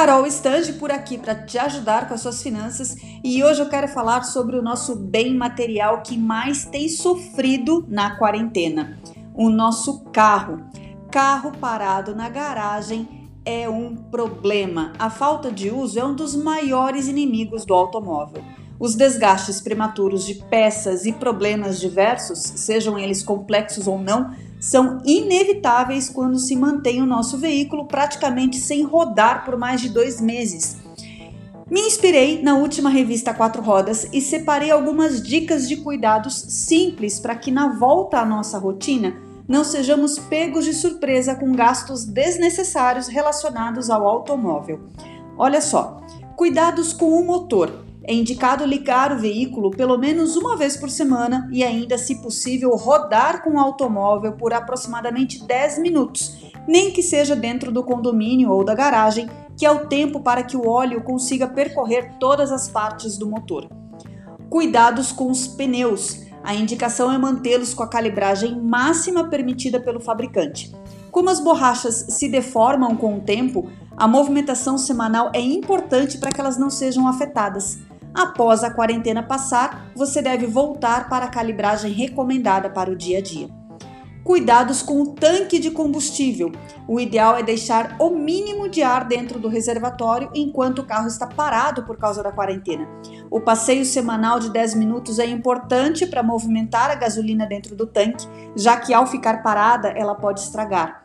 Carol Stange por aqui para te ajudar com as suas finanças e hoje eu quero falar sobre o nosso bem material que mais tem sofrido na quarentena, o nosso carro. Carro parado na garagem é um problema. A falta de uso é um dos maiores inimigos do automóvel. Os desgastes prematuros de peças e problemas diversos, sejam eles complexos ou não, são inevitáveis quando se mantém o nosso veículo praticamente sem rodar por mais de dois meses. Me inspirei na última revista Quatro Rodas e separei algumas dicas de cuidados simples para que na volta à nossa rotina não sejamos pegos de surpresa com gastos desnecessários relacionados ao automóvel. Olha só, cuidados com o motor. É indicado ligar o veículo pelo menos uma vez por semana e ainda, se possível, rodar com o automóvel por aproximadamente 10 minutos, nem que seja dentro do condomínio ou da garagem, que é o tempo para que o óleo consiga percorrer todas as partes do motor. Cuidados com os pneus. A indicação é mantê-los com a calibragem máxima permitida pelo fabricante. Como as borrachas se deformam com o tempo, a movimentação semanal é importante para que elas não sejam afetadas. Após a quarentena passar, você deve voltar para a calibragem recomendada para o dia a dia. Cuidados com o tanque de combustível. O ideal é deixar o mínimo de ar dentro do reservatório enquanto o carro está parado por causa da quarentena. O passeio semanal de 10 minutos é importante para movimentar a gasolina dentro do tanque, já que ao ficar parada ela pode estragar.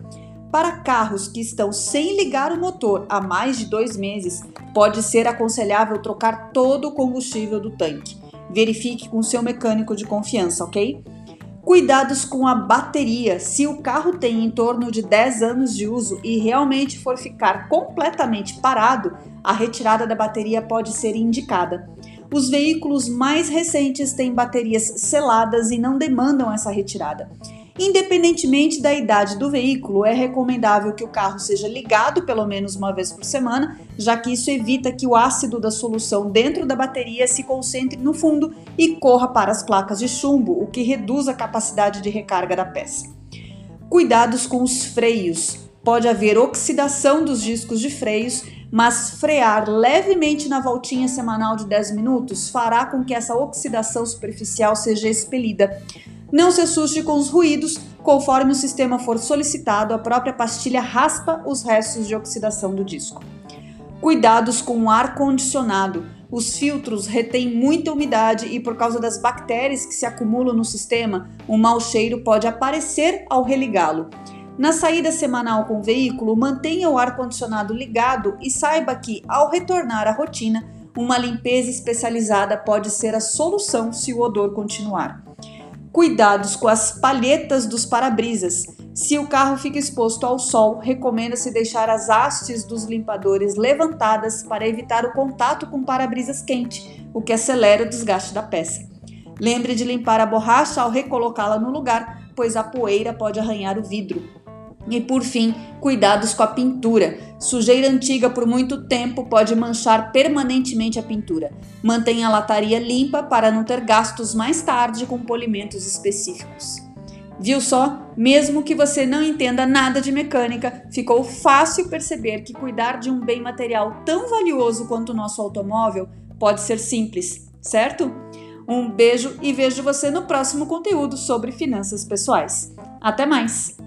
Para carros que estão sem ligar o motor há mais de dois meses, pode ser aconselhável trocar todo o combustível do tanque. Verifique com seu mecânico de confiança, ok? Cuidados com a bateria. Se o carro tem em torno de 10 anos de uso e realmente for ficar completamente parado, a retirada da bateria pode ser indicada. Os veículos mais recentes têm baterias seladas e não demandam essa retirada. Independentemente da idade do veículo, é recomendável que o carro seja ligado pelo menos uma vez por semana, já que isso evita que o ácido da solução dentro da bateria se concentre no fundo e corra para as placas de chumbo, o que reduz a capacidade de recarga da peça. Cuidados com os freios. Pode haver oxidação dos discos de freios, mas frear levemente na voltinha semanal de 10 minutos fará com que essa oxidação superficial seja expelida. Não se assuste com os ruídos, conforme o sistema for solicitado, a própria pastilha raspa os restos de oxidação do disco. Cuidados com o ar condicionado. Os filtros retêm muita umidade e, por causa das bactérias que se acumulam no sistema, um mau cheiro pode aparecer ao religá-lo. Na saída semanal com o veículo, mantenha o ar-condicionado ligado e saiba que, ao retornar à rotina, uma limpeza especializada pode ser a solução se o odor continuar. Cuidados com as palhetas dos para-brisas. Se o carro fica exposto ao sol, recomenda-se deixar as hastes dos limpadores levantadas para evitar o contato com para-brisas quente, o que acelera o desgaste da peça. Lembre de limpar a borracha ao recolocá-la no lugar, pois a poeira pode arranhar o vidro. E por fim, cuidados com a pintura. Sujeira antiga por muito tempo pode manchar permanentemente a pintura. Mantenha a lataria limpa para não ter gastos mais tarde com polimentos específicos. Viu só? Mesmo que você não entenda nada de mecânica, ficou fácil perceber que cuidar de um bem material tão valioso quanto o nosso automóvel pode ser simples, certo? Um beijo e vejo você no próximo conteúdo sobre finanças pessoais. Até mais!